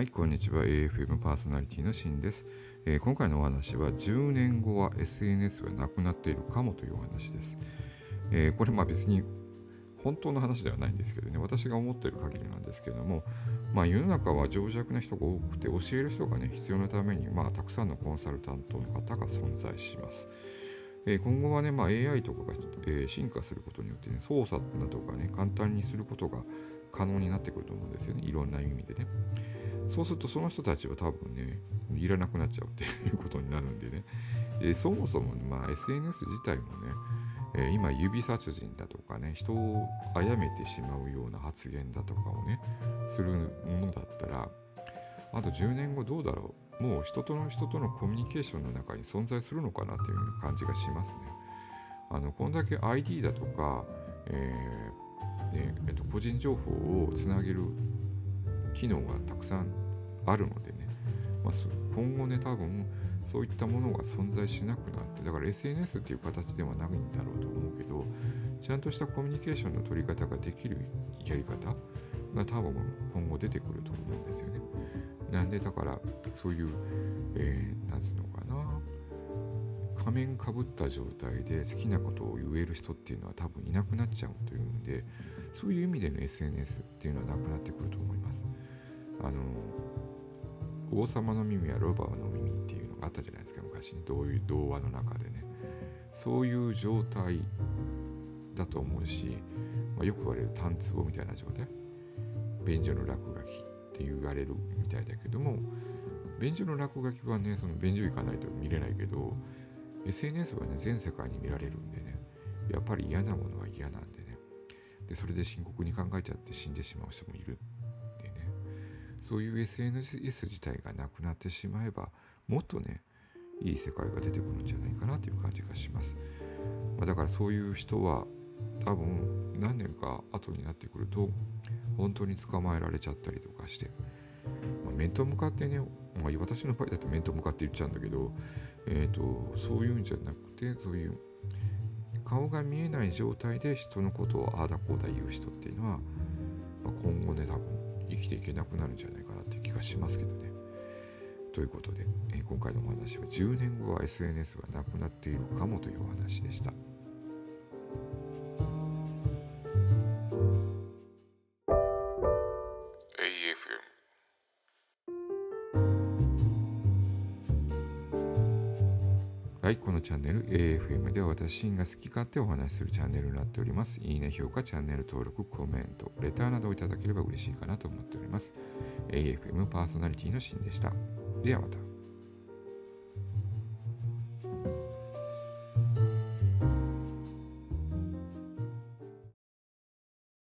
はい、こんにちは。AFM パーソナリティのシンです、えー、今回のお話は、10年後は SNS はなくなっているかもというお話です。えー、これ、まあ別に本当の話ではないんですけどね、私が思っている限りなんですけども、まあ、世の中は情弱な人が多くて、教える人がね、必要なために、まあ、たくさんのコンサルタントの方が存在します。えー、今後はね、まあ、AI とかが、えー、進化することによってね、操作などがね、簡単にすることが可能になってくると思うんですよね、いろんな意味でね。そうするとその人たちは多分ね、いらなくなっちゃうっていうことになるんでね、えー、そもそも、まあ、SNS 自体もね、えー、今指殺人だとかね人を殺めてしまうような発言だとかをねするものだったらあと10年後どうだろうもう人との人とのコミュニケーションの中に存在するのかなっていう感じがしますね。あのこんだけ ID だとか、えねえっと、個人情報をつなげる機能がたくさんあるのでね、まあ、今後ね多分そういったものが存在しなくなってだから SNS っていう形ではないんだろうと思うけどちゃんとしたコミュニケーションの取り方ができるやり方が多分今後出てくると思うんですよね。なんでだからそういう、えー、なんつうのかな。仮面かぶった状態で好きなことを言える人っていうのは多分いなくなっちゃうというんでそういう意味での SNS っていうのはなくなってくると思います。あの王様の耳はロバの耳っていうのがあったじゃないですか昔にどういう童話の中でね。そういう状態だと思うし、まあ、よく言われる単壺みたいな状態。便所の落書き。って言われるみたいだけども便所の落書きはねその便所行かないと見れないけど SNS はね全世界に見られるんでねやっぱり嫌なものは嫌なんでね。でそれで深刻に考えちゃって死んでしまう人もいるってね。そういう SNS 自体がなくなってしまえばもっとねいい世界が出てくるんじゃないかなという感じがします、まあ、だからそういう人は多分何年か後になってくると本当に捕まえられちゃったりとかして、まあ、面と向かってね、まあ、私の場合だと面と向かって言っちゃうんだけど、えーと、そういうんじゃなくてそういう顔が見えない状態で人のことをああだこうだ言う人っていうのは、まあ、今後ね多分生きていけなくなるんじゃないかなって気がしますけどね。ということで、えー、今回のお話は10年後は SNS はなくなっているかもというお話でした。はい、このチャンネル AFM では私が好き勝手お話しするチャンネルになっております。いいね、評価、チャンネル登録、コメント、レターなどをいただければ嬉しいかなと思っております。AFM パーソナリティのシンでした。ではまた。